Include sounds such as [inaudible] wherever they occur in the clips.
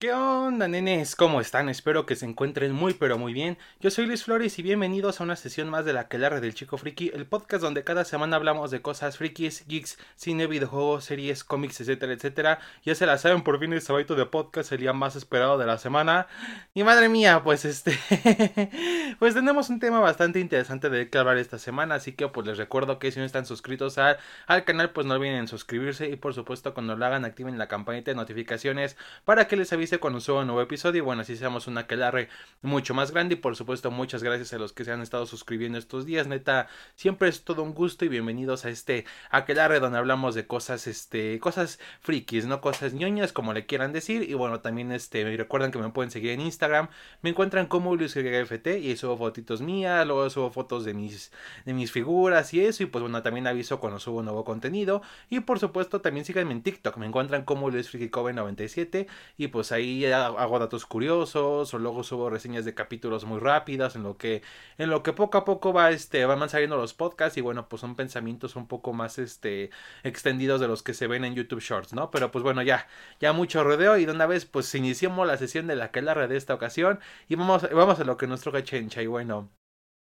¿Qué onda, nenes? ¿Cómo están? Espero que se encuentren muy pero muy bien. Yo soy Luis Flores y bienvenidos a una sesión más de la Quelarre del Chico Friki, el podcast donde cada semana hablamos de cosas frikis, geeks, cine, videojuegos, series, cómics, etcétera, etcétera. Ya se la saben, por fin este sabadito de podcast, el día más esperado de la semana. Y madre mía, pues este... [laughs] pues tenemos un tema bastante interesante de que hablar esta semana, así que pues les recuerdo que si no están suscritos al, al canal, pues no olviden suscribirse y por supuesto cuando lo hagan activen la campanita de notificaciones para que les avise cuando suba un nuevo episodio y bueno, así seamos una aquelarre mucho más grande y por supuesto muchas gracias a los que se han estado suscribiendo estos días, neta, siempre es todo un gusto y bienvenidos a este aquelarre donde hablamos de cosas, este, cosas frikis, no cosas ñoñas como le quieran decir y bueno, también este, recuerden que me pueden seguir en Instagram, me encuentran como LuisGFT y subo fotitos mías, luego subo fotos de mis, de mis figuras y eso y pues bueno, también aviso cuando subo nuevo contenido y por supuesto también síganme en TikTok, me encuentran como LuisFrikiCoven97 y pues ahí ahí hago datos curiosos o luego subo reseñas de capítulos muy rápidas en lo que en lo que poco a poco va este van saliendo los podcasts y bueno pues son pensamientos un poco más este extendidos de los que se ven en YouTube Shorts no pero pues bueno ya ya mucho rodeo y de una vez pues iniciamos la sesión de la que la red de esta ocasión y vamos vamos a lo que nuestro gachencha y bueno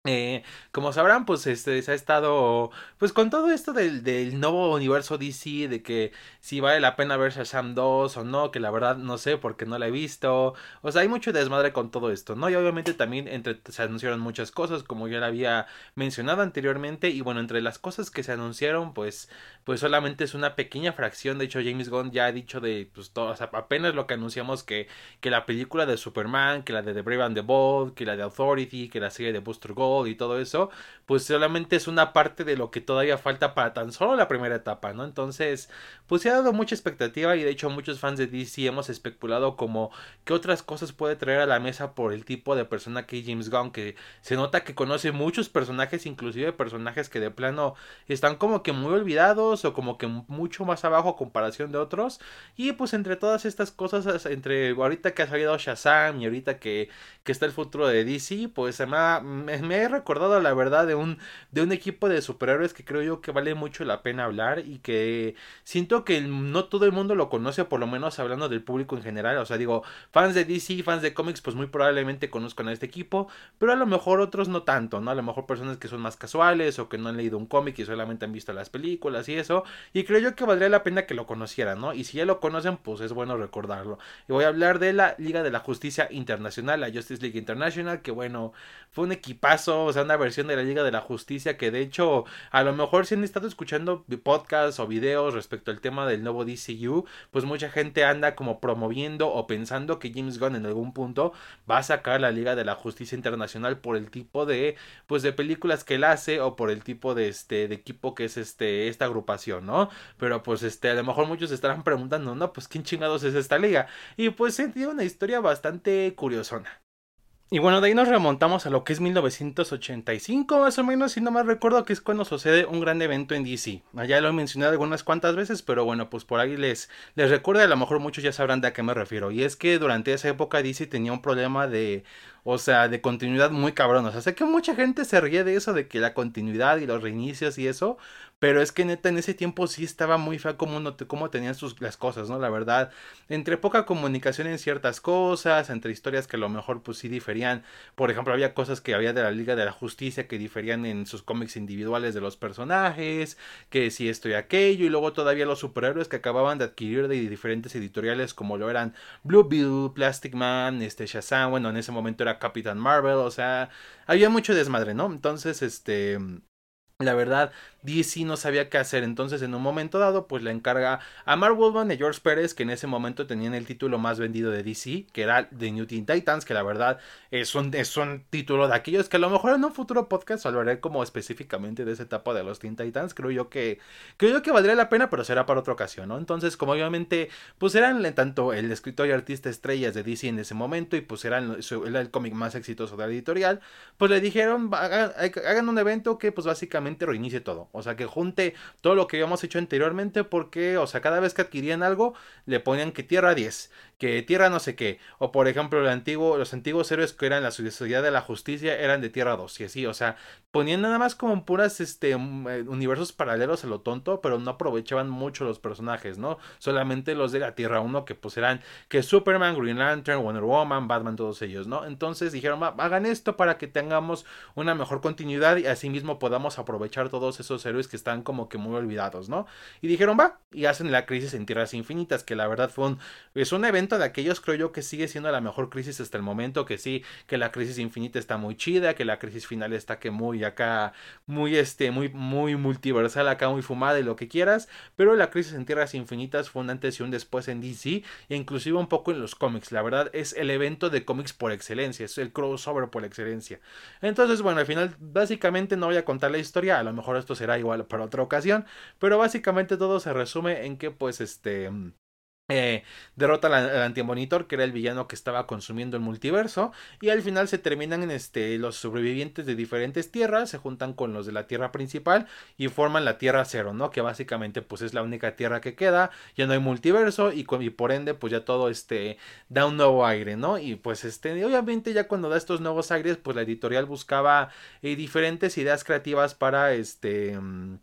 eh, como sabrán, pues este se ha estado pues con todo esto del, nuevo universo DC, de que si vale la pena ver Shazam 2 o no, que la verdad no sé porque no la he visto. O sea, hay mucho desmadre con todo esto, ¿no? Y obviamente también entre, se anunciaron muchas cosas, como ya la había mencionado anteriormente. Y bueno, entre las cosas que se anunciaron, pues, pues solamente es una pequeña fracción. De hecho, James Gunn ya ha dicho de pues todo, apenas lo que anunciamos que, que la película de Superman, que la de The Brave and the Bold, que la de Authority, que la serie de Buster Gold y todo eso, pues solamente es una parte de lo que todavía falta para tan solo la primera etapa, ¿no? Entonces, pues se ha dado mucha expectativa y de hecho muchos fans de DC hemos especulado como qué otras cosas puede traer a la mesa por el tipo de persona que es James Gunn, que se nota que conoce muchos personajes, inclusive personajes que de plano están como que muy olvidados o como que mucho más abajo a comparación de otros. Y pues entre todas estas cosas, entre ahorita que ha salido Shazam y ahorita que, que está el futuro de DC, pues se me, me, me recordado la verdad de un, de un equipo de superhéroes que creo yo que vale mucho la pena hablar y que siento que no todo el mundo lo conoce, por lo menos hablando del público en general. O sea, digo, fans de DC, fans de cómics, pues muy probablemente conozcan a este equipo, pero a lo mejor otros no tanto, ¿no? A lo mejor personas que son más casuales o que no han leído un cómic y solamente han visto las películas y eso. Y creo yo que valdría la pena que lo conocieran, ¿no? Y si ya lo conocen, pues es bueno recordarlo. Y voy a hablar de la Liga de la Justicia Internacional, la Justice League International, que bueno, fue un equipazo, o sea, una versión de la Liga de la Justicia que de hecho a lo mejor si han estado escuchando podcasts o videos respecto al tema del nuevo DCU, pues mucha gente anda como promoviendo o pensando que James Gunn en algún punto va a sacar la Liga de la Justicia Internacional por el tipo de pues de películas que él hace o por el tipo de este de equipo que es este esta agrupación, ¿no? Pero pues este a lo mejor muchos estarán preguntando, no, pues quién chingados es esta liga y pues tiene una historia bastante curiosona. Y bueno, de ahí nos remontamos a lo que es 1985, más o menos, si no más recuerdo que es cuando sucede un gran evento en DC. Ya lo he mencionado algunas cuantas veces, pero bueno, pues por ahí les, les recuerdo, a lo mejor muchos ya sabrán de a qué me refiero. Y es que durante esa época DC tenía un problema de o sea, de continuidad muy cabrón. O sea, sé que mucha gente se ríe de eso, de que la continuidad y los reinicios y eso. Pero es que neta, en ese tiempo sí estaba muy feo como, tenían sus, las cosas, ¿no? La verdad, entre poca comunicación en ciertas cosas, entre historias que a lo mejor pues sí diferían. Por ejemplo, había cosas que había de la Liga de la Justicia que diferían en sus cómics individuales de los personajes, que si esto y aquello. Y luego todavía los superhéroes que acababan de adquirir de diferentes editoriales como lo eran Blue Bill, Plastic Man, este Shazam. Bueno, en ese momento era Capitán Marvel, o sea, había mucho desmadre, ¿no? Entonces, este, la verdad, DC no sabía qué hacer, entonces en un momento dado pues le encarga a Mark Wolfman y George Pérez que en ese momento tenían el título más vendido de DC, que era The New Teen Titans, que la verdad es un, es un título de aquellos que a lo mejor en un futuro podcast hablaré como específicamente de esa etapa de los Teen Titans, creo yo que creo yo que valdría la pena, pero será para otra ocasión, ¿no? Entonces como obviamente pues eran tanto el escritor y artista estrellas de DC en ese momento y pues eran era el cómic más exitoso de la editorial, pues le dijeron hagan un evento que pues básicamente básicamente reinicie todo. O sea, que junte todo lo que habíamos hecho anteriormente porque, o sea, cada vez que adquirían algo, le ponían que tierra 10, que tierra no sé qué. O por ejemplo, el antiguo, los antiguos héroes que eran la Sociedad de la Justicia eran de tierra 2 y así. O sea, ponían nada más como puras este, mm, eh, universos paralelos a lo tonto, pero no aprovechaban mucho los personajes, ¿no? Solamente los de la Tierra 1 que pues eran que Superman, Green Lantern, Wonder Woman, Batman, todos ellos, ¿no? Entonces dijeron, hagan esto para que tengamos una mejor continuidad y asimismo podamos aprovechar todos esos héroes que están como que muy olvidados, ¿no? Y dijeron, va, y hacen la crisis en Tierras Infinitas, que la verdad fue un, es un evento de aquellos, creo yo, que sigue siendo la mejor crisis hasta el momento, que sí, que la crisis infinita está muy chida, que la crisis final está que muy acá, muy este, muy, muy multiversal acá, muy fumada y lo que quieras, pero la crisis en Tierras Infinitas fue un antes y un después en DC, e inclusive un poco en los cómics, la verdad es el evento de cómics por excelencia, es el crossover por excelencia. Entonces, bueno, al final, básicamente no voy a contar la historia, a lo mejor esto será igual para otra ocasión, pero básicamente todo se resume en que pues este eh, derrota al, antimonitor que era el villano que estaba consumiendo el multiverso y al final se terminan en este los sobrevivientes de diferentes tierras se juntan con los de la tierra principal y forman la tierra cero no que básicamente pues es la única tierra que queda ya no hay multiverso y, por ende pues ya todo este da un nuevo aire no y pues este obviamente ya cuando da estos nuevos aires pues la editorial buscaba eh, diferentes ideas creativas para este mm,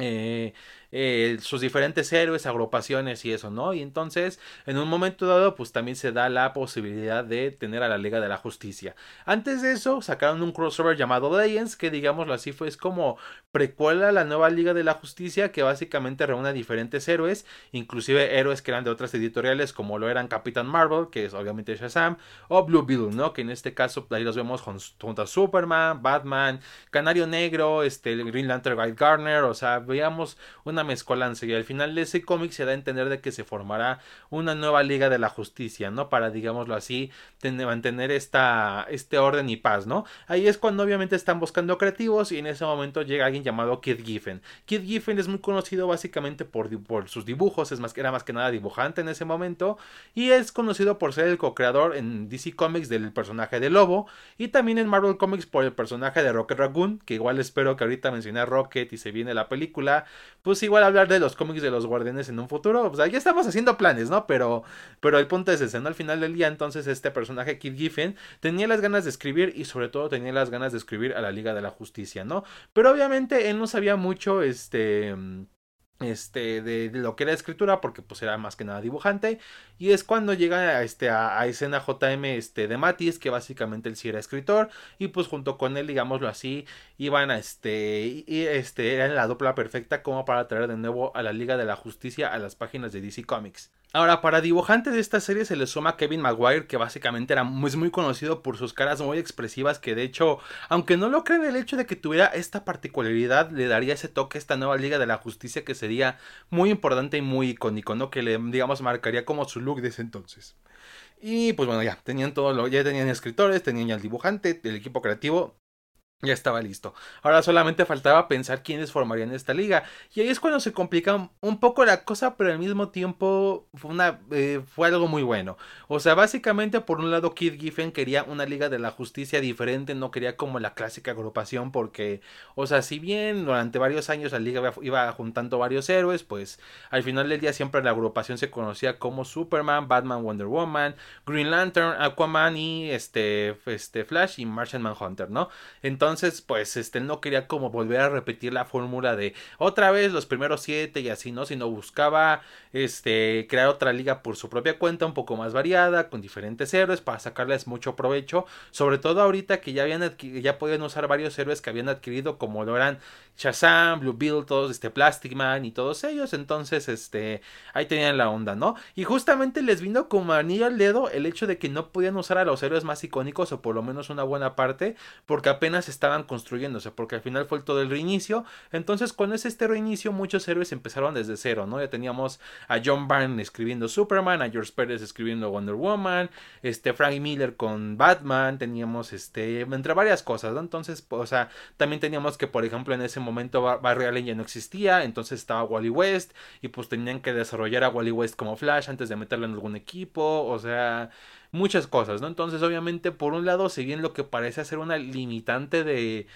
eh, eh, sus diferentes héroes, agrupaciones y eso, ¿no? Y entonces, en un momento dado, pues también se da la posibilidad de tener a la Liga de la Justicia. Antes de eso, sacaron un crossover llamado Legends, que digámoslo así, fue es como precuela a la nueva Liga de la Justicia, que básicamente reúne a diferentes héroes, inclusive héroes que eran de otras editoriales, como lo eran Capitán Marvel, que es obviamente Shazam, o Blue Beetle, ¿no? Que en este caso, ahí los vemos junto a Superman, Batman, Canario Negro, este, Green Lantern Guy Garner, o sea, veíamos una mezcolanza y al final de ese cómic se da a entender de que se formará una nueva Liga de la Justicia, ¿no? Para, digámoslo así, mantener esta, este orden y paz, ¿no? Ahí es cuando obviamente están buscando creativos y en ese momento llega alguien llamado Kid Giffen. Kid Giffen es muy conocido básicamente por, por sus dibujos, es más, era más que nada dibujante en ese momento y es conocido por ser el co-creador en DC Comics del personaje de Lobo y también en Marvel Comics por el personaje de Rocket Raccoon, que igual espero que ahorita mencioné a Rocket y se viene la película, pues igual hablar de los cómics de los guardianes en un futuro. O sea, ya estamos haciendo planes, ¿no? Pero, pero el punto es ese, ¿no? Al final del día, entonces, este personaje, Kid Giffen, tenía las ganas de escribir y sobre todo tenía las ganas de escribir a la Liga de la Justicia, ¿no? Pero obviamente él no sabía mucho, este este, de, lo que era escritura, porque pues era más que nada dibujante, y es cuando llega a, este, a, escena JM este, de Matis, que básicamente él sí era escritor, y pues junto con él, digámoslo así, iban a este, y, este, eran la dupla perfecta como para traer de nuevo a la Liga de la Justicia a las páginas de DC Comics. Ahora, para dibujante de esta serie se le suma Kevin Maguire, que básicamente era muy, muy conocido por sus caras muy expresivas, que de hecho, aunque no lo creen, el hecho de que tuviera esta particularidad le daría ese toque a esta nueva Liga de la Justicia que sería muy importante y muy icónico, ¿no? Que le, digamos, marcaría como su look de ese entonces. Y pues bueno, ya tenían todo lo, ya tenían escritores, tenían ya el dibujante, el equipo creativo, ya estaba listo. Ahora solamente faltaba pensar quiénes formarían esta liga. Y ahí es cuando se complica un poco la cosa, pero al mismo tiempo fue, una, eh, fue algo muy bueno. O sea, básicamente por un lado Kid Giffen quería una liga de la justicia diferente, no quería como la clásica agrupación porque, o sea, si bien durante varios años la liga iba juntando varios héroes, pues al final del día siempre la agrupación se conocía como Superman, Batman, Wonder Woman, Green Lantern, Aquaman y este, este Flash y Martian Manhunter, ¿no? Entonces, entonces, pues, este, no quería como volver a repetir la fórmula de otra vez los primeros siete y así, ¿no? Sino buscaba, este, crear otra liga por su propia cuenta, un poco más variada, con diferentes héroes, para sacarles mucho provecho. Sobre todo ahorita que ya habían ya podían usar varios héroes que habían adquirido, como lo eran Shazam, Blue Beetle, todos, este, Plastic Man y todos ellos. Entonces, este, ahí tenían la onda, ¿no? Y justamente les vino como anillo al dedo el hecho de que no podían usar a los héroes más icónicos, o por lo menos una buena parte, porque apenas estaban construyéndose, porque al final fue todo el reinicio. Entonces, con ese este reinicio, muchos héroes empezaron desde cero, ¿no? Ya teníamos a John Byrne escribiendo Superman, a George Pérez escribiendo Wonder Woman, este Frank Miller con Batman, teníamos este entre varias cosas, ¿no? Entonces, o sea, también teníamos que, por ejemplo, en ese momento Barry Allen ya no existía, entonces estaba Wally West y pues tenían que desarrollar a Wally West como Flash antes de meterlo en algún equipo, o sea, muchas cosas, ¿no? Entonces, obviamente, por un lado, si bien lo que parece ser una limitante de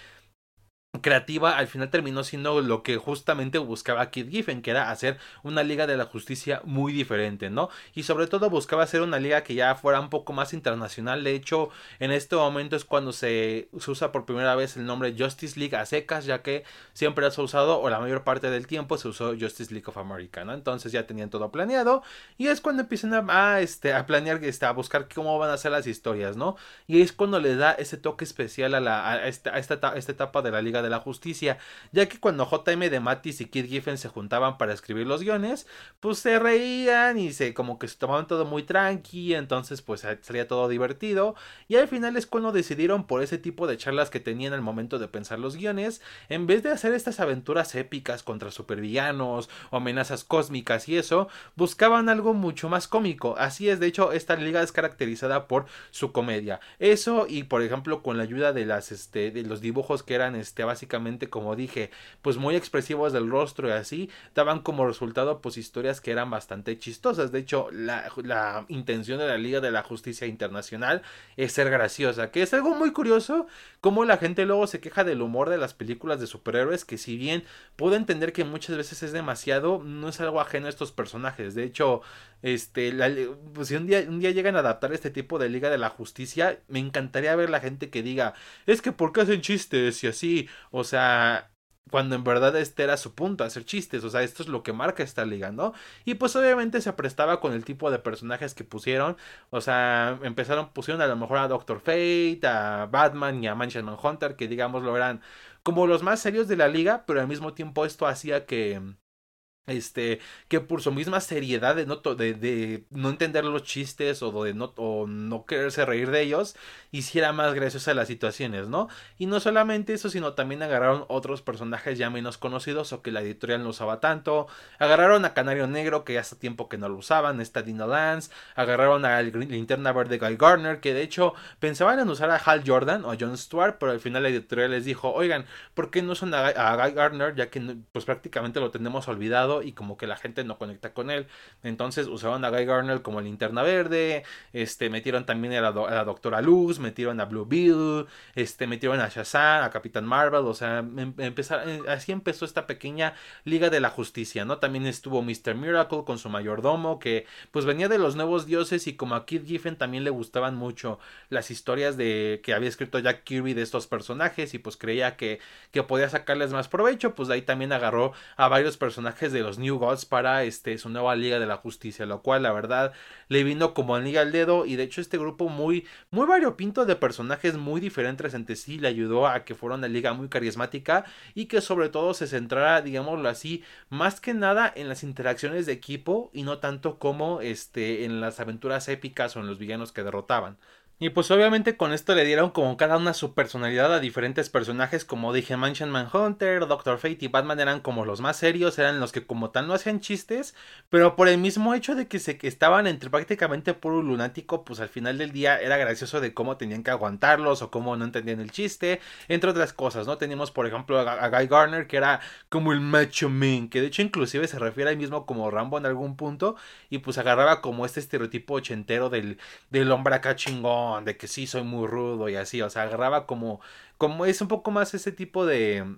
creativa al final terminó siendo lo que justamente buscaba Kid Giffen, que era hacer una liga de la justicia muy diferente, ¿no? Y sobre todo buscaba hacer una liga que ya fuera un poco más internacional. De hecho, en este momento es cuando se, usa por primera vez el nombre Justice League a secas, ya que siempre se ha usado, o la mayor parte del tiempo se usó Justice League of America, ¿no? Entonces ya tenían todo planeado. Y es cuando empiezan a, este, a planear, este, a buscar cómo van a ser las historias, ¿no? Y es cuando le da ese toque especial a, la, a esta, esta, esta etapa de la liga de la Justicia, ya que cuando JM de Matis y Kid Giffen se juntaban para escribir los guiones, pues se reían y se como que se tomaban todo muy tranqui, entonces pues salía todo divertido y al final es cuando decidieron por ese tipo de charlas que tenían al momento de pensar los guiones, en vez de hacer estas aventuras épicas contra supervillanos o amenazas cósmicas y eso, buscaban algo mucho más cómico. Así es, de hecho, esta liga es caracterizada por su comedia. Eso y por ejemplo con la ayuda de las este de los dibujos que eran este básicamente como dije, pues muy expresivos del rostro y así, daban como resultado pues historias que eran bastante chistosas. De hecho, la, intención de la Liga de la Justicia Internacional es ser graciosa, que es algo muy curioso como la gente luego se queja del humor de las películas de superhéroes, que si bien puedo entender que muchas veces es demasiado, no es algo ajeno a estos personajes. De hecho, este, pues si un día, un día llegan a adaptar este tipo de Liga de la Justicia, me encantaría ver la gente que diga, es que ¿por qué hacen chistes y así? O sea, cuando en verdad este era su punto, hacer chistes, o sea, esto es lo que marca esta liga, ¿no? Y pues obviamente se prestaba con el tipo de personajes que pusieron, o sea, empezaron, pusieron a lo mejor a Doctor Fate, a Batman y a Manchester Hunter, que digamos lo eran como los más serios de la liga, pero al mismo tiempo esto hacía que este que por su misma seriedad de no, de, de no entender los chistes o de no, quererse reír de ellos hiciera más graciosas las situaciones no y no solamente eso sino también agarraron otros personajes ya menos conocidos o que la editorial no usaba tanto. Agarraron a Canario Negro que ya hace tiempo que no lo usaban esta Dina Lance agarraron a Linterna Verde Guy Garner que de hecho pensaban en usar a Hal Jordan o John Stewart pero al final la editorial les dijo oigan ¿por qué no usan a, a Guy Garner ya que pues prácticamente lo tenemos olvidado y como que la gente no conecta con él. Entonces usaron a Guy Garner como linterna verde, este, metieron también a la, Doctora Luz, metieron a Blue Bill, este, metieron a Shazam, a Capitán Marvel, o sea, em, eh, así empezó esta pequeña Liga de la Justicia, ¿no? También estuvo Mr. Miracle con su mayordomo, que pues venía de los nuevos dioses y como a Kid Giffen también le gustaban mucho las historias de que había escrito Jack Kirby de estos personajes y pues creía que, que podía sacarles más provecho, pues de ahí también agarró a varios personajes de los New Gods para este, su nueva Liga de la Justicia, lo cual la verdad le vino como liga al dedo y de hecho este grupo muy, muy variopinto de personajes muy diferentes entre sí le ayudó a que fuera una liga muy carismática y que sobre todo se centrara, digámoslo así, más que nada en las interacciones de equipo y no tanto como este, en las aventuras épicas o en los villanos que derrotaban. Y pues obviamente con esto le dieron como cada una su personalidad a diferentes personajes, como dije, Mansion Manhunter, Doctor Fate y Batman eran como los más serios, eran los que como tal no hacían chistes, pero por el mismo hecho de que se que estaban entre prácticamente puro lunático, pues al final del día era gracioso de cómo tenían que aguantarlos o cómo no entendían el chiste, entre otras cosas, ¿no? Teníamos por ejemplo a, Guy Garner que era como el macho man, que de hecho inclusive se refiere a él mismo como Rambo en algún punto y pues agarraba como este estereotipo ochentero del, del hombre acá chingón de que sí soy muy rudo y así, o sea, agarraba como, como es un poco más ese tipo de,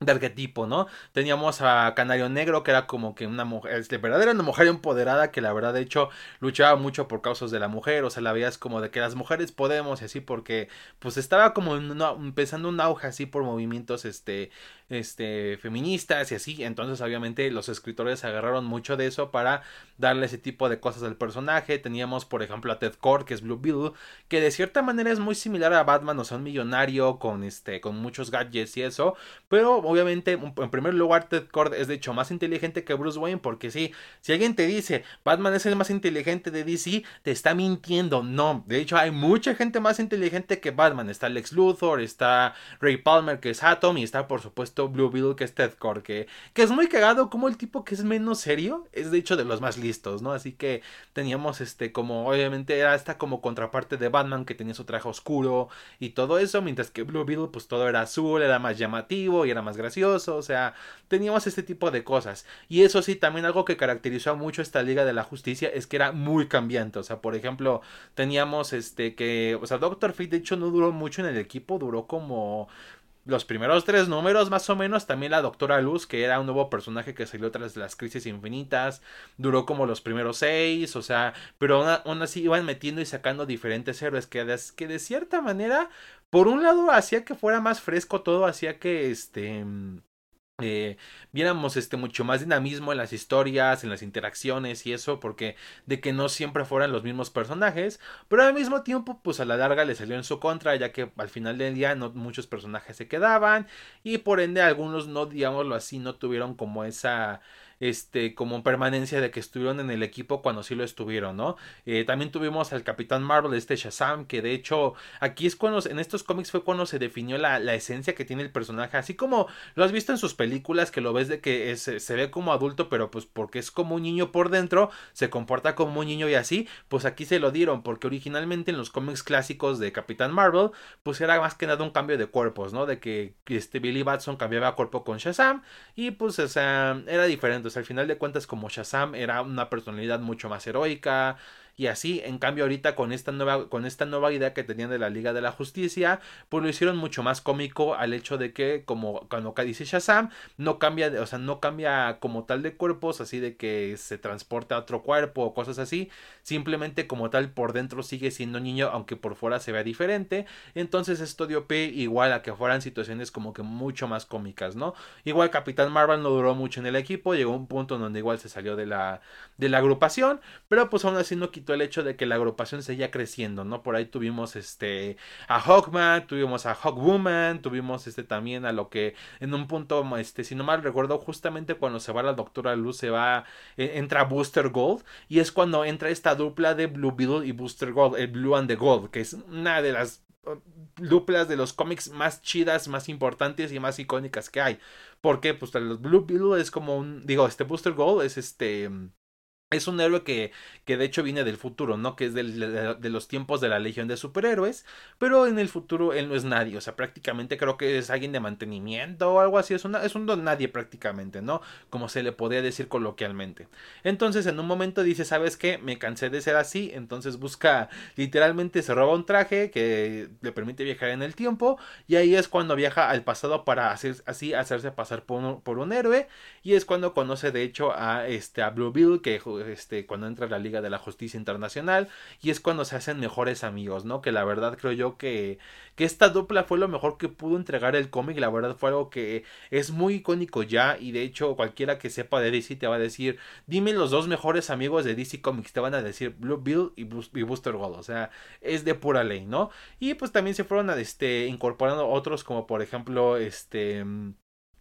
de arquetipo, ¿no? Teníamos a Canario Negro, que era como que una mujer, de este, verdad era una mujer empoderada, que la verdad de hecho luchaba mucho por causas de la mujer, o sea, la veías como de que las mujeres podemos y así, porque pues estaba como empezando un auge así por movimientos, este, este, feministas y así. Entonces, obviamente, los escritores agarraron mucho de eso para darle ese tipo de cosas al personaje. Teníamos, por ejemplo, a Ted Cord, que es Blue Bill, que de cierta manera es muy similar a Batman, o sea, un millonario con este, con muchos gadgets y eso. Pero obviamente, en primer lugar, Ted Cord es de hecho más inteligente que Bruce Wayne, porque sí, si alguien te dice Batman es el más inteligente de DC, te está mintiendo. No, de hecho, hay mucha gente más inteligente que Batman. Está Lex Luthor, está Ray Palmer, que es Atom, y está, por supuesto, Blue Beetle que es Ted Core, que, es muy cagado como el tipo que es menos serio es de hecho de los más listos, ¿no? Así que teníamos este como obviamente era esta como contraparte de Batman que tenía su traje oscuro y todo eso, mientras que Blue Beetle pues todo era azul, era más llamativo y era más gracioso, o sea, teníamos este tipo de cosas. Y eso sí, también algo que caracterizó mucho esta Liga de la Justicia es que era muy cambiante, o sea, por ejemplo, teníamos este que, o sea, Doctor Fate de hecho no duró mucho en el equipo, duró como los primeros tres números más o menos, también la Doctora Luz, que era un nuevo personaje que salió tras las crisis infinitas, duró como los primeros seis, o sea, pero aún, así iban metiendo y sacando diferentes héroes que, que de cierta manera, por un lado, hacía que fuera más fresco todo, hacía que este eh, viéramos este mucho más dinamismo en las historias, en las interacciones y eso, porque de que no siempre fueran los mismos personajes, pero al mismo tiempo, pues a la larga le salió en su contra, ya que al final del día no muchos personajes se quedaban y por ende algunos no, digámoslo así, no tuvieron como esa este, como permanencia de que estuvieron en el equipo cuando sí lo estuvieron, ¿no? Eh, también tuvimos al Capitán Marvel, este Shazam, que de hecho aquí es cuando, en estos cómics fue cuando se definió la, la esencia que tiene el personaje, así como lo has visto en sus películas, que lo ves de que se ve como adulto, pero pues porque es como un niño por dentro, se comporta como un niño y así, pues aquí se lo dieron, porque originalmente en los cómics clásicos de Capitán Marvel, pues era más que nada un cambio de cuerpos, ¿no? De que este Billy Batson cambiaba cuerpo con Shazam y pues o sea, era diferente al final de cuentas como Shazam era una personalidad mucho más heroica, y así. En cambio, ahorita con esta nueva, con esta nueva idea que tenían de la Liga de la Justicia, pues lo hicieron mucho más cómico al hecho de que, como cuando dice Shazam, no cambia, o sea, no cambia como tal de cuerpos, así de que se transporta a otro cuerpo o cosas así. Simplemente como tal por dentro sigue siendo niño, aunque por fuera se vea diferente. Entonces esto dio pie igual a que fueran situaciones como que mucho más cómicas, ¿no? Igual Capitán Marvel no duró mucho en el equipo, llegó un punto donde igual se salió de la, de la agrupación, pero pues aún así no el hecho de que la agrupación seguía creciendo, ¿no? Por ahí tuvimos este a Hawkman, tuvimos a Hawkwoman, tuvimos este también a lo que en un punto, este, si no mal recuerdo, justamente cuando se va la Doctora Luz, se va, e, entra Booster Gold, y es cuando entra esta dupla de Blue Beetle y Booster Gold, el Blue and the Gold, que es una de las uh, duplas de los cómics más chidas, más importantes y más icónicas que hay. Porque pues el Blue Beetle es como un, digo, este Booster Gold es este es un héroe que, que, de hecho viene del futuro, ¿no? Que es del, de, los tiempos de la Legión de Superhéroes, pero en el futuro él no es nadie, o sea, prácticamente creo que es alguien de mantenimiento o algo así, es, es un don nadie prácticamente, ¿no? Como se le podría decir coloquialmente. Entonces en un momento dice, ¿sabes qué? Me cansé de ser así, entonces busca, literalmente se roba un traje que le permite viajar en el tiempo y ahí es cuando viaja al pasado para hacer, así hacerse pasar por un, por un héroe y es cuando conoce de hecho a, este, a Blue Bill que este, cuando entra a la Liga de la Justicia Internacional y es cuando se hacen mejores amigos, ¿no? Que la verdad creo yo que, que esta dupla fue lo mejor que pudo entregar el cómic, la verdad fue algo que es muy icónico ya y de hecho cualquiera que sepa de DC te va a decir, dime los dos mejores amigos de DC Comics, te van a decir Blue Bill y, Booster Gold, o sea, es de pura ley, ¿no? Y pues también se fueron este, incorporando otros como por ejemplo este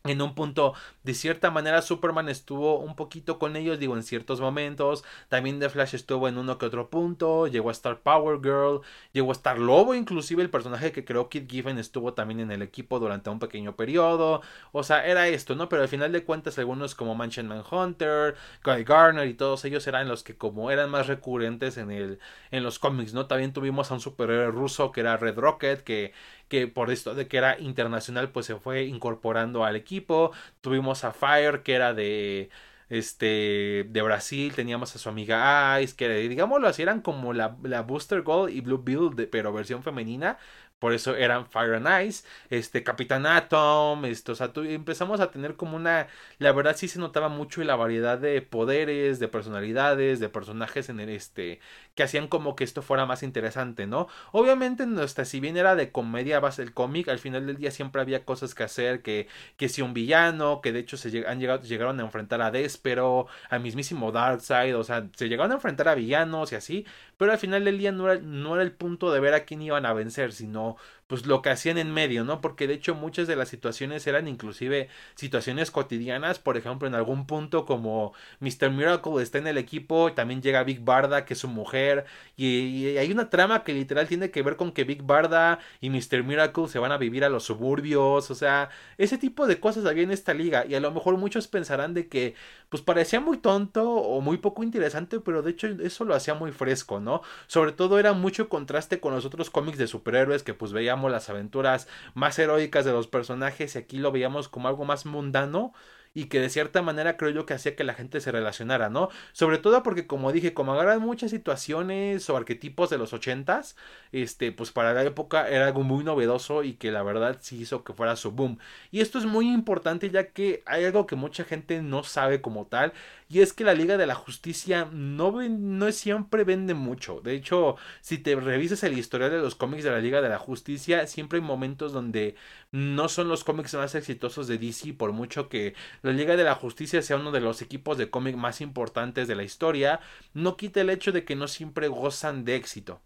en un punto de cierta manera Superman estuvo un poquito con ellos digo en ciertos momentos también The Flash estuvo en uno que otro punto llegó a estar Power Girl llegó a estar Lobo inclusive el personaje que creó Kid Giffen estuvo también en el equipo durante un pequeño periodo o sea era esto no pero al final de cuentas algunos como Mansion Manhunter Guy Garner y todos ellos eran los que como eran más recurrentes en el en los cómics no también tuvimos a un superhéroe ruso que era Red Rocket que que por esto de que era internacional pues se fue incorporando al equipo. Tuvimos a Fire que era de este de Brasil, teníamos a su amiga Ice, que digámoslo así, eran como la, la Booster Gold y Blue Bill, pero versión femenina, por eso eran Fire and Ice, este, Capitán Atom, esto, o sea, empezamos a tener como una, la verdad sí se notaba mucho la variedad de poderes, de personalidades, de personajes en el, este, que hacían como que esto fuera más interesante, ¿no? Obviamente, hasta si bien era de comedia base el cómic, al final del día siempre había cosas que hacer, que, que si un villano, que de hecho se han llegado, llegaron a enfrentar a Despero, al mismísimo Darkseid, o sea, se llegaron a enfrentar a villanos y así, pero al final del día no era, no era el punto de ver a quién iban a vencer, sino pues lo que hacían en medio, ¿no? Porque de hecho muchas de las situaciones eran inclusive situaciones cotidianas, por ejemplo, en algún punto como Mr. Miracle está en el equipo, también llega Big Barda, que es su mujer, y, hay una trama que literal tiene que ver con que Big Barda y Mr. Miracle se van a vivir a los suburbios, o sea, ese tipo de cosas había en esta liga, y a lo mejor muchos pensarán de que pues parecía muy tonto o muy poco interesante, pero de hecho eso lo hacía muy fresco, ¿no? Sobre todo era mucho contraste con los otros cómics de superhéroes que pues veíamos las aventuras más heroicas de los personajes y aquí lo veíamos como algo más mundano y que de cierta manera creo yo que hacía que la gente se relacionara, ¿no? Sobre todo porque como dije, como agarran muchas situaciones o arquetipos de los ochentas, este, pues para la época era algo muy novedoso y que la verdad sí hizo que fuera su boom. Y esto es muy importante ya que hay algo que mucha gente no sabe como tal y es que la Liga de la Justicia no, no siempre vende mucho. De hecho, si te revisas el historial de los cómics de la Liga de la Justicia, siempre hay momentos donde no son los cómics más exitosos de DC, por mucho que la Liga de la Justicia sea uno de los equipos de cómic más importantes de la historia, no quita el hecho de que no siempre gozan de éxito.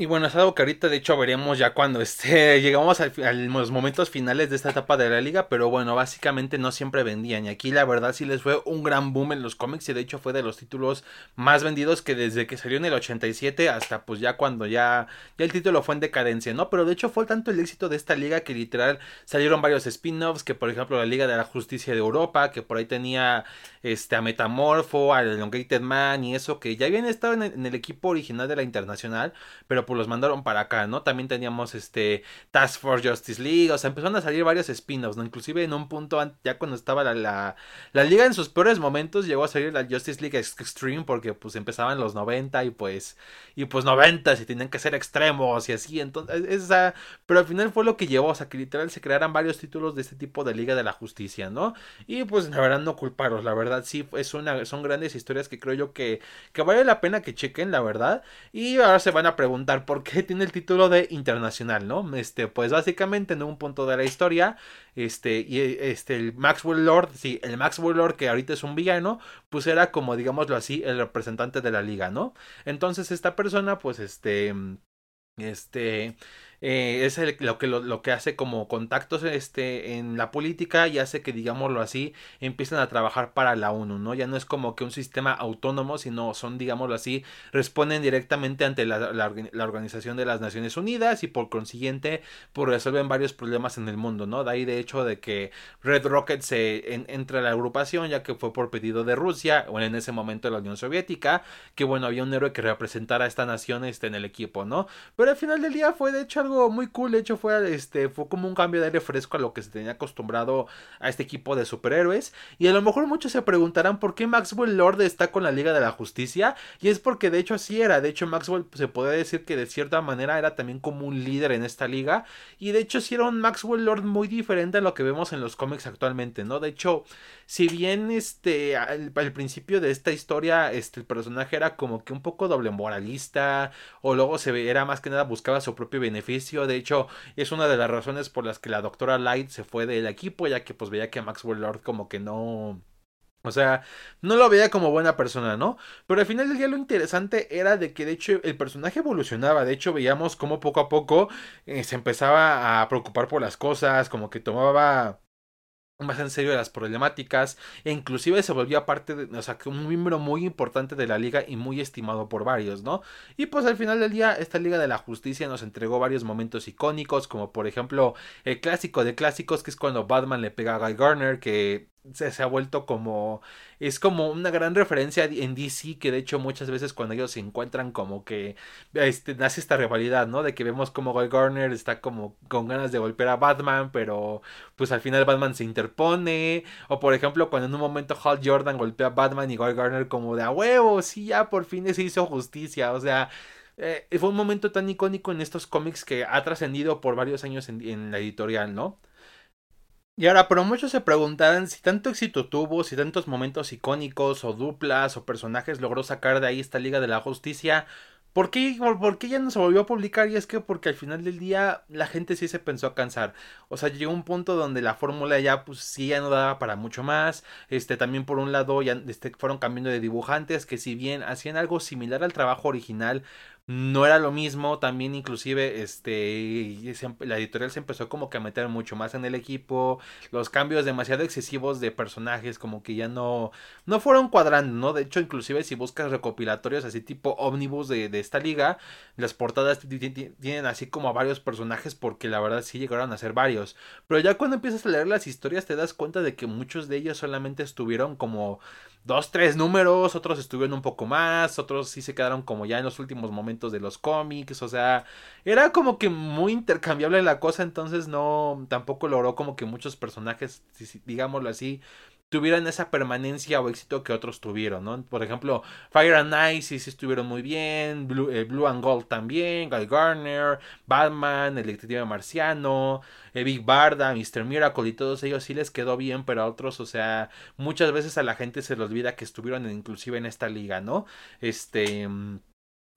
Y bueno, es algo que ahorita de hecho veremos ya cuando este, [laughs] llegamos a los momentos finales de esta etapa de la liga, pero bueno, básicamente no siempre vendían. Y aquí la verdad sí les fue un gran boom en los cómics y de hecho fue de los títulos más vendidos que desde que salió en el 87 hasta pues ya cuando ya, ya el título fue en decadencia, ¿no? Pero de hecho fue tanto el éxito de esta liga que literal salieron varios spin-offs, que por ejemplo la Liga de la Justicia de Europa, que por ahí tenía este, a Metamorfo, a Elongated Man y eso, que ya habían estado en el, en el equipo original de la Internacional, pero pues los mandaron para acá, ¿no? También teníamos este Task Force Justice League, o sea, empezaron a salir varios spin-offs, ¿no? Inclusive en un punto, ya cuando estaba la, la, liga en sus peores momentos, llegó a salir la Justice League Extreme porque pues empezaban los 90 y pues, y pues 90 y tenían que ser extremos y así, entonces, esa, pero al final fue lo que llevó, o sea, que literal se crearan varios títulos de este tipo de Liga de la Justicia, ¿no? Y pues la verdad no culparos, la verdad sí, es una, son grandes historias que creo yo que, que vale la pena que chequen, la verdad, y ahora se van a preguntar por qué tiene el título de internacional, ¿no? Este, pues básicamente en un punto de la historia, este, y este, el Maxwell Lord, sí, el Maxwell Lord que ahorita es un villano, pues era como, digámoslo así, el representante de la liga, ¿no? Entonces esta persona, pues este, este, eh, es lo, que, lo, que hace como contactos este, en la política y hace que, digámoslo así, empiecen a trabajar para la ONU, ¿no? Ya no es como que un sistema autónomo, sino son, digámoslo así, responden directamente ante la, la, Organización de las Naciones Unidas y por consiguiente, pues resuelven varios problemas en el mundo, ¿no? De ahí, de hecho, de que Red Rocket se entra a la agrupación, ya que fue por pedido de Rusia, o en ese momento de la Unión Soviética, que bueno, había un héroe que representara a esta nación este, en el equipo, ¿no? Pero al final del día fue, de hecho, algo muy cool. De hecho, fue, este, fue como un cambio de aire fresco a lo que se tenía acostumbrado a este equipo de superhéroes. Y a lo mejor muchos se preguntarán por qué Maxwell Lord está con la Liga de la Justicia. Y es porque de hecho así era. De hecho, Maxwell se puede decir que de cierta manera era también como un líder en esta liga. Y de hecho, sí era un Maxwell Lord muy diferente a lo que vemos en los cómics actualmente, ¿no? De hecho, si bien este al, principio de esta historia este el personaje era como que un poco doble moralista o luego se era más que nada buscaba su propio beneficio de hecho es una de las razones por las que la doctora Light se fue del equipo ya que pues veía que Maxwell Lord como que no o sea, no lo veía como buena persona, ¿no? Pero al final del día lo interesante era de que de hecho el personaje evolucionaba. De hecho veíamos como poco a poco eh, se empezaba a preocupar por las cosas, como que tomaba más en serio de las problemáticas e inclusive se volvió parte de, o sea, un miembro muy importante de la liga y muy estimado por varios, ¿no? Y pues al final del día esta Liga de la Justicia nos entregó varios momentos icónicos, como por ejemplo el clásico de clásicos que es cuando Batman le pega a Guy Garner, que se, ha vuelto como es como una gran referencia en DC que de hecho muchas veces cuando ellos se encuentran como que este, nace esta rivalidad, ¿no? De que vemos como Guy Garner está como con ganas de golpear a Batman, pero pues al final Batman se interpone, o por ejemplo cuando en un momento Hal Jordan golpea a Batman y Guy Garner como de a huevo, sí, ya por fin se hizo justicia, o sea, eh, fue un momento tan icónico en estos cómics que ha trascendido por varios años en la editorial, ¿no? Y ahora, pero muchos se preguntarán si tanto éxito tuvo, si tantos momentos icónicos o duplas o personajes logró sacar de ahí esta Liga de la Justicia. ¿Por qué, por, qué ya no se volvió a publicar? Y es que porque al final del día la gente sí se pensó a cansar. O sea, llegó un punto donde la fórmula ya pues sí ya no daba para mucho más. Este también por un lado ya este, fueron cambiando de dibujantes que si bien hacían algo similar al trabajo original, no era lo mismo, también inclusive este la editorial se empezó como que a meter mucho más en el equipo, los cambios demasiado excesivos de personajes como que ya no no fueron cuadrando, ¿no? De hecho, inclusive si buscas recopilatorios así tipo ómnibus de, de esta liga, las portadas tienen así como a varios personajes porque la verdad sí llegaron a ser varios, pero ya cuando empiezas a leer las historias te das cuenta de que muchos de ellos solamente estuvieron como dos, tres números, otros estuvieron un poco más, otros sí se quedaron como ya en los últimos momentos de los cómics, o sea, era como que muy intercambiable la cosa, entonces no, tampoco logró como que muchos personajes, digámoslo así, tuvieran esa permanencia o éxito que otros tuvieron, ¿no? Por ejemplo, Fire and Ice sí estuvieron muy bien, Blue, eh, Blue, and Gold también, Guy Garner, Batman, el detective marciano, eh, Big Barda, Mr. Miracle y todos ellos sí les quedó bien, pero a otros, o sea, muchas veces a la gente se le olvida que estuvieron inclusive en esta liga, ¿no? Este...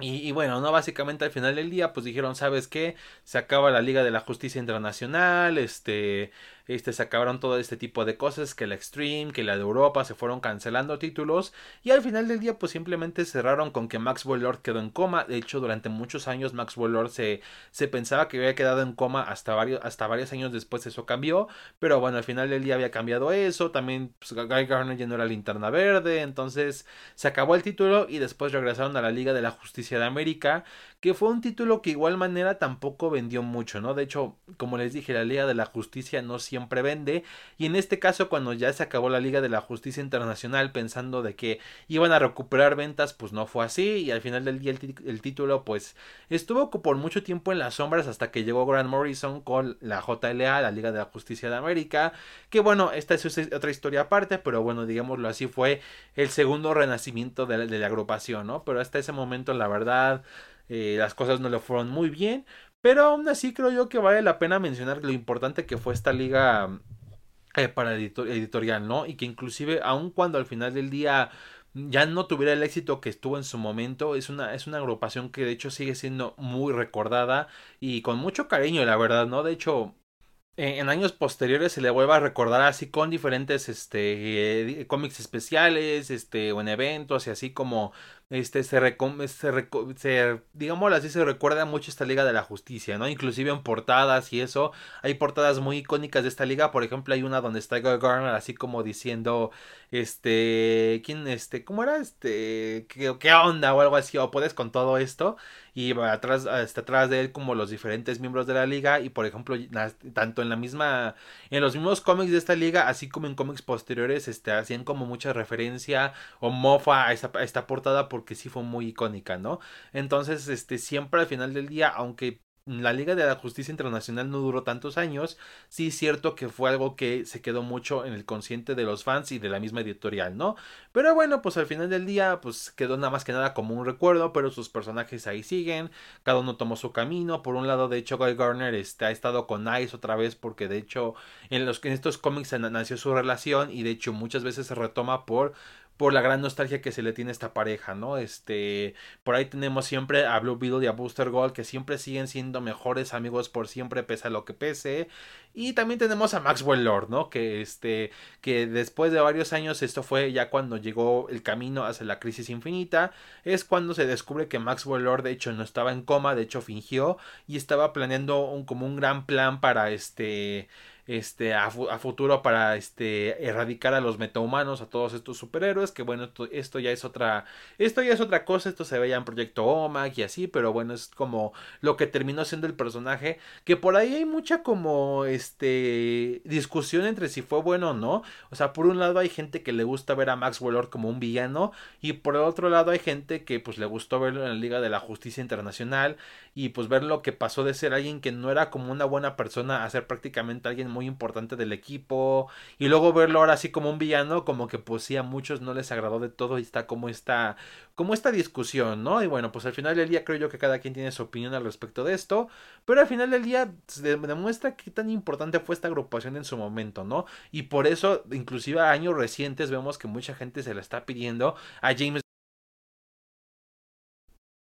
Y, y, bueno, no, básicamente al final del día, pues dijeron, ¿sabes qué? Se acaba la Liga de la Justicia Internacional, este, este, se acabaron todo este tipo de cosas, que la Extreme, que la de Europa, se fueron cancelando títulos y al final del día pues simplemente cerraron con que Maxwell Lord quedó en coma, de hecho durante muchos años Maxwell Lord se, se pensaba que había quedado en coma hasta varios, hasta varios años después eso cambió, pero bueno al final del día había cambiado eso, también pues, Guy Garner ya no era linterna verde, entonces se acabó el título y después regresaron a la Liga de la Justicia de América, que fue un título que igual manera tampoco vendió mucho, ¿no? De hecho, como les dije, la Liga de la Justicia no siempre vende, y en este caso cuando ya se acabó la Liga de la Justicia Internacional pensando de que iban a recuperar ventas, pues no fue así, y al final del día el, título pues estuvo por mucho tiempo en las sombras hasta que llegó Grant Morrison con la JLA, la Liga de la Justicia de América, que bueno, esta es otra historia aparte, pero bueno, digámoslo así, fue el segundo renacimiento de la, de la agrupación, ¿no? Pero hasta ese momento la verdad eh, las cosas no le fueron muy bien, pero aún así creo yo que vale la pena mencionar lo importante que fue esta liga eh, para editorial, ¿no? Y que inclusive, aun cuando al final del día ya no tuviera el éxito que estuvo en su momento, es una, es una agrupación que de hecho sigue siendo muy recordada y con mucho cariño, la verdad, ¿no? De hecho, en años posteriores se le vuelve a recordar así con diferentes este eh, cómics especiales este o en eventos y así como este se, se, se digámoslo así se recuerda mucho esta liga de la justicia no inclusive en portadas y eso hay portadas muy icónicas de esta liga. Por ejemplo hay una donde está Guy Garner así como diciendo este quién este cómo era este qué, onda o algo así o puedes con todo esto. Y atrás hasta atrás de él como los diferentes miembros de la liga. Y por ejemplo tanto en la misma en los mismos cómics de esta liga así como en cómics posteriores este hacían como mucha referencia o mofa a esta, a esta portada porque sí fue muy icónica no entonces este siempre al final del día aunque la Liga de la Justicia Internacional no duró tantos años, sí es cierto que fue algo que se quedó mucho en el consciente de los fans y de la misma editorial, ¿no? Pero bueno, pues al final del día, pues quedó nada más que nada como un recuerdo, pero sus personajes ahí siguen, cada uno tomó su camino. Por un lado, de hecho, Guy Garner este, ha estado con Ice otra vez, porque de hecho en, los, en estos cómics nació su relación y de hecho muchas veces se retoma por por la gran nostalgia que se le tiene a esta pareja, ¿no? Este, por ahí tenemos siempre a Blue Beetle y a Booster Gold que siempre siguen siendo mejores amigos por siempre pese a lo que pese. Y también tenemos a Maxwell Lord, ¿no? Que este, que después de varios años, esto fue ya cuando llegó el camino hacia la crisis infinita, es cuando se descubre que Maxwell Lord de hecho no estaba en coma, de hecho fingió y estaba planeando un, como un gran plan para este este, a, futuro para este, erradicar a los metahumanos, a todos estos superhéroes, que bueno, esto, ya es otra, esto ya es otra cosa, esto se veía en Proyecto OMAG y así, pero bueno, es como lo que terminó siendo el personaje, que por ahí hay mucha como, este, discusión entre si fue bueno o no, o sea, por un lado hay gente que le gusta ver a Max Lord como un villano, y por el otro lado hay gente que pues le gustó verlo en la Liga de la Justicia Internacional, y pues ver lo que pasó de ser alguien que no era como una buena persona a ser prácticamente alguien muy importante del equipo y luego verlo ahora así como un villano como que pues sí a muchos no les agradó de todo y está como esta como esta discusión, ¿no? Y bueno, pues al final del día creo yo que cada quien tiene su opinión al respecto de esto, pero al final del día se demuestra qué tan importante fue esta agrupación en su momento, ¿no? Y por eso, inclusive a años recientes vemos que mucha gente se la está pidiendo a James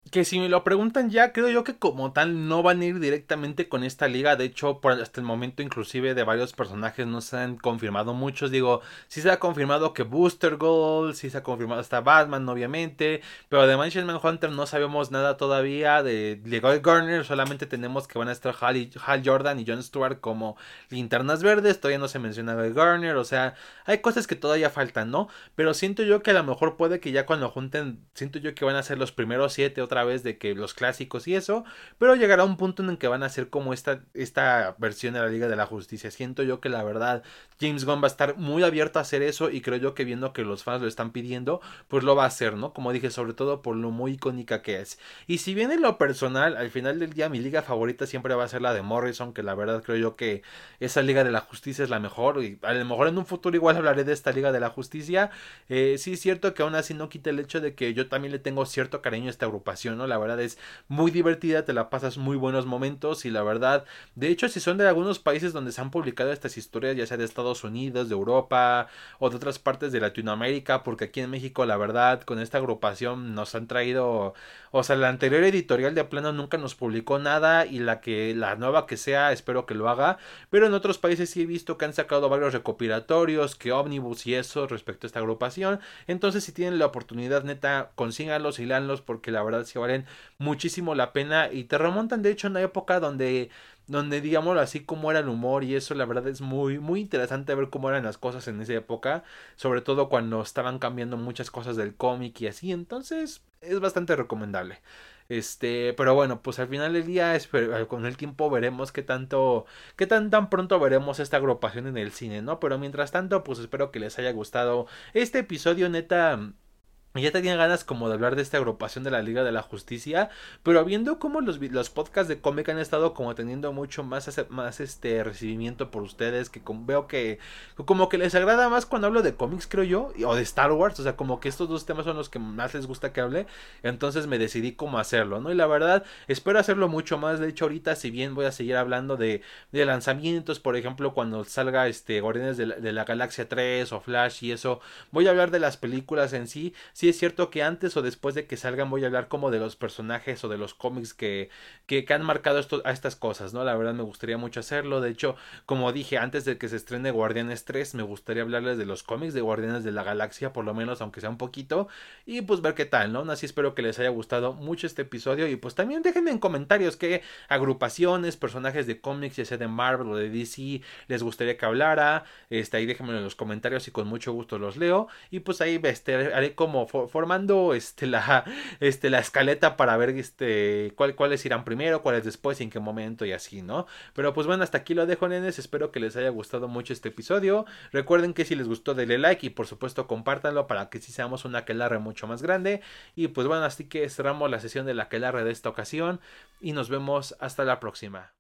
que si me lo preguntan ya, creo yo que como tal no van a ir directamente con esta liga. De hecho, por hasta el momento inclusive de varios personajes no se han confirmado muchos. Digo, sí se ha confirmado que Booster Gold, sí se ha confirmado hasta Batman, obviamente. Pero de Mansion Hunter no sabemos nada todavía. De Legoy Garner solamente tenemos que van a estar Hal, Hal, Jordan y John Stewart como linternas verdes. Todavía no se menciona Guy Garner. O sea, hay cosas que todavía faltan, ¿no? Pero siento yo que a lo mejor puede que ya cuando junten, siento yo que van a ser los primeros siete otra otra vez de que los clásicos y eso, pero llegará un punto en el que van a ser como esta, esta versión de la Liga de la Justicia. Siento yo que la verdad James Gunn va a estar muy abierto a hacer eso y creo yo que viendo que los fans lo están pidiendo, pues lo va a hacer, ¿no? Como dije, sobre todo por lo muy icónica que es. Y si bien en lo personal, al final del día mi liga favorita siempre va a ser la de Morrison, que la verdad creo yo que esa Liga de la Justicia es la mejor y a lo mejor en un futuro igual hablaré de esta Liga de la Justicia. Eh, sí es cierto que aún así no quita el hecho de que yo también le tengo cierto cariño a esta agrupación, La verdad es muy divertida, te la pasas muy buenos momentos y la verdad, de hecho si son de algunos países donde se han publicado estas historias, ya sea de Estados Unidos, de Europa o de otras partes de Latinoamérica, porque aquí en México la verdad con esta agrupación nos han traído, o sea, la anterior editorial de plano nunca nos publicó nada y la que la nueva que sea espero que lo haga, pero en otros países sí he visto que han sacado varios recopilatorios, que Omnibus y eso respecto a esta agrupación, entonces si tienen la oportunidad neta consíganlos y leanlos porque la verdad sí valen muchísimo la pena y te remontan de hecho a una época donde donde digámoslo así como era el humor y eso la verdad es muy muy interesante ver cómo eran las cosas en esa época sobre todo cuando estaban cambiando muchas cosas del cómic y así entonces es bastante recomendable este, pero bueno, pues al final del día, con el tiempo veremos qué tanto, qué tan tan pronto veremos esta agrupación en el cine, ¿no? Pero mientras tanto, pues espero que les haya gustado este episodio, neta ya tenía ganas como de hablar de esta agrupación de la Liga de la Justicia, pero viendo cómo los, los podcasts de cómic han estado como teniendo mucho más, más este recibimiento por ustedes, que veo que como que les agrada más cuando hablo de cómics, creo yo, o de Star Wars, o sea, como que estos dos temas son los que más les gusta que hable, entonces me decidí cómo hacerlo, ¿no? Y la verdad, espero hacerlo mucho más, de hecho ahorita si bien voy a seguir hablando de, de lanzamientos, por ejemplo, cuando salga este Guardianes de la, de la Galaxia 3 o Flash y eso, voy a hablar de las películas en sí, sí es cierto que antes o después de que salgan voy a hablar como de los personajes o de los cómics que, que, han marcado esto, a estas cosas, ¿no? La verdad me gustaría mucho hacerlo. De hecho, como dije, antes de que se estrene Guardianes 3, me gustaría hablarles de los cómics de Guardianes de la Galaxia, por lo menos, aunque sea un poquito, y pues ver qué tal, ¿no? Así espero que les haya gustado mucho este episodio y pues también déjenme en comentarios qué agrupaciones, personajes de cómics, ya sea de Marvel o de DC, les gustaría que hablara. Este, ahí déjenmelo en los comentarios y con mucho gusto los leo. Y pues ahí este, haré como formando este, la, este, la escaleta para ver este, cuál, cuáles irán primero, cuáles después y en qué momento y así, ¿no? Pero pues bueno, hasta aquí lo dejo, nenes. Espero que les haya gustado mucho este episodio. Recuerden que si les gustó, denle like y por supuesto compártanlo para que si seamos una aquelarre mucho más grande. Y pues bueno, así que cerramos la sesión de la aquelarre de esta ocasión y nos vemos hasta la próxima.